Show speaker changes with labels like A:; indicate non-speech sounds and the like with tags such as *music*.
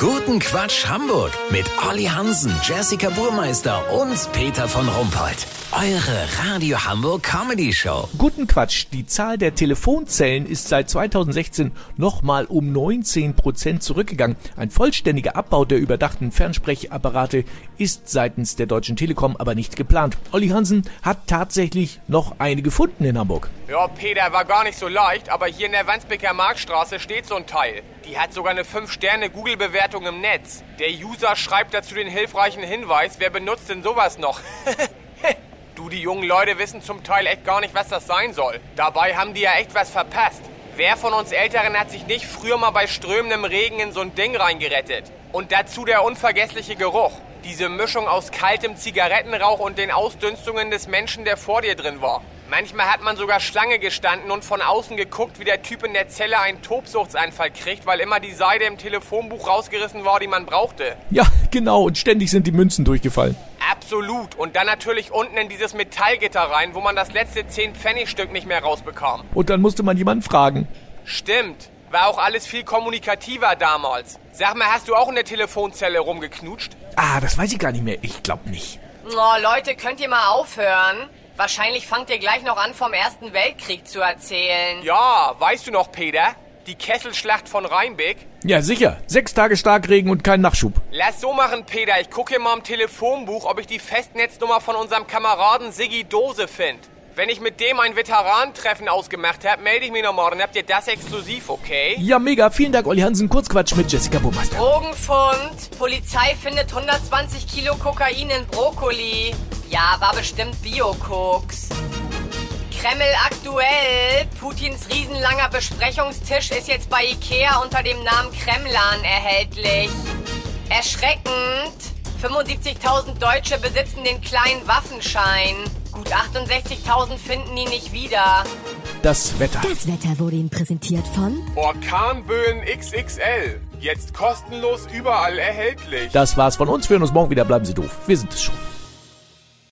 A: Guten Quatsch Hamburg mit Olli Hansen, Jessica Burmeister und Peter von Rumpold. Eure Radio Hamburg Comedy Show.
B: Guten Quatsch. Die Zahl der Telefonzellen ist seit 2016 nochmal um 19 Prozent zurückgegangen. Ein vollständiger Abbau der überdachten Fernsprechapparate ist seitens der Deutschen Telekom aber nicht geplant. Olli Hansen hat tatsächlich noch eine gefunden in Hamburg.
C: Ja, Peter, war gar nicht so leicht, aber hier in der Wandsbeker Marktstraße steht so ein Teil. Die hat sogar eine 5-Sterne-Google-Bewertung im Netz. Der User schreibt dazu den hilfreichen Hinweis, wer benutzt denn sowas noch? *laughs* du, die jungen Leute wissen zum Teil echt gar nicht, was das sein soll. Dabei haben die ja echt was verpasst. Wer von uns Älteren hat sich nicht früher mal bei strömendem Regen in so ein Ding reingerettet? Und dazu der unvergessliche Geruch. Diese Mischung aus kaltem Zigarettenrauch und den Ausdünstungen des Menschen, der vor dir drin war. Manchmal hat man sogar Schlange gestanden und von außen geguckt, wie der Typ in der Zelle einen Tobsuchtsanfall kriegt, weil immer die Seite im Telefonbuch rausgerissen war, die man brauchte.
B: Ja, genau. Und ständig sind die Münzen durchgefallen.
C: Absolut. Und dann natürlich unten in dieses Metallgitter rein, wo man das letzte 10-Pfennig-Stück nicht mehr rausbekam.
B: Und dann musste man jemanden fragen.
C: Stimmt. War auch alles viel kommunikativer damals. Sag mal, hast du auch in der Telefonzelle rumgeknutscht?
B: Ah, das weiß ich gar nicht mehr. Ich glaub nicht.
D: Oh, Leute, könnt ihr mal aufhören? Wahrscheinlich fangt ihr gleich noch an, vom Ersten Weltkrieg zu erzählen.
C: Ja, weißt du noch, Peter? Die Kesselschlacht von Rheinbeck?
B: Ja, sicher. Sechs Tage Starkregen und kein Nachschub.
C: Lass so machen, Peter. Ich gucke hier mal im Telefonbuch, ob ich die Festnetznummer von unserem Kameraden Siggi Dose finde. Wenn ich mit dem ein Veteranentreffen ausgemacht habe, melde ich mich nochmal. Dann habt ihr das exklusiv, okay?
B: Ja, mega. Vielen Dank, Olli Hansen. Kurzquatsch mit Jessica Burmeister.
D: Drogenfund. Polizei findet 120 Kilo Kokain in Brokkoli. Ja, war bestimmt Bio-Koks. Kreml aktuell. Putins riesenlanger Besprechungstisch ist jetzt bei Ikea unter dem Namen Kremlan erhältlich. Erschreckend. 75.000 Deutsche besitzen den kleinen Waffenschein. Gut 68.000 finden ihn nicht wieder.
B: Das Wetter.
E: Das Wetter wurde Ihnen präsentiert von
C: Orkanböen XXL. Jetzt kostenlos überall erhältlich.
B: Das war's von uns. Wir hören uns morgen wieder. Bleiben Sie doof. Wir sind es schon.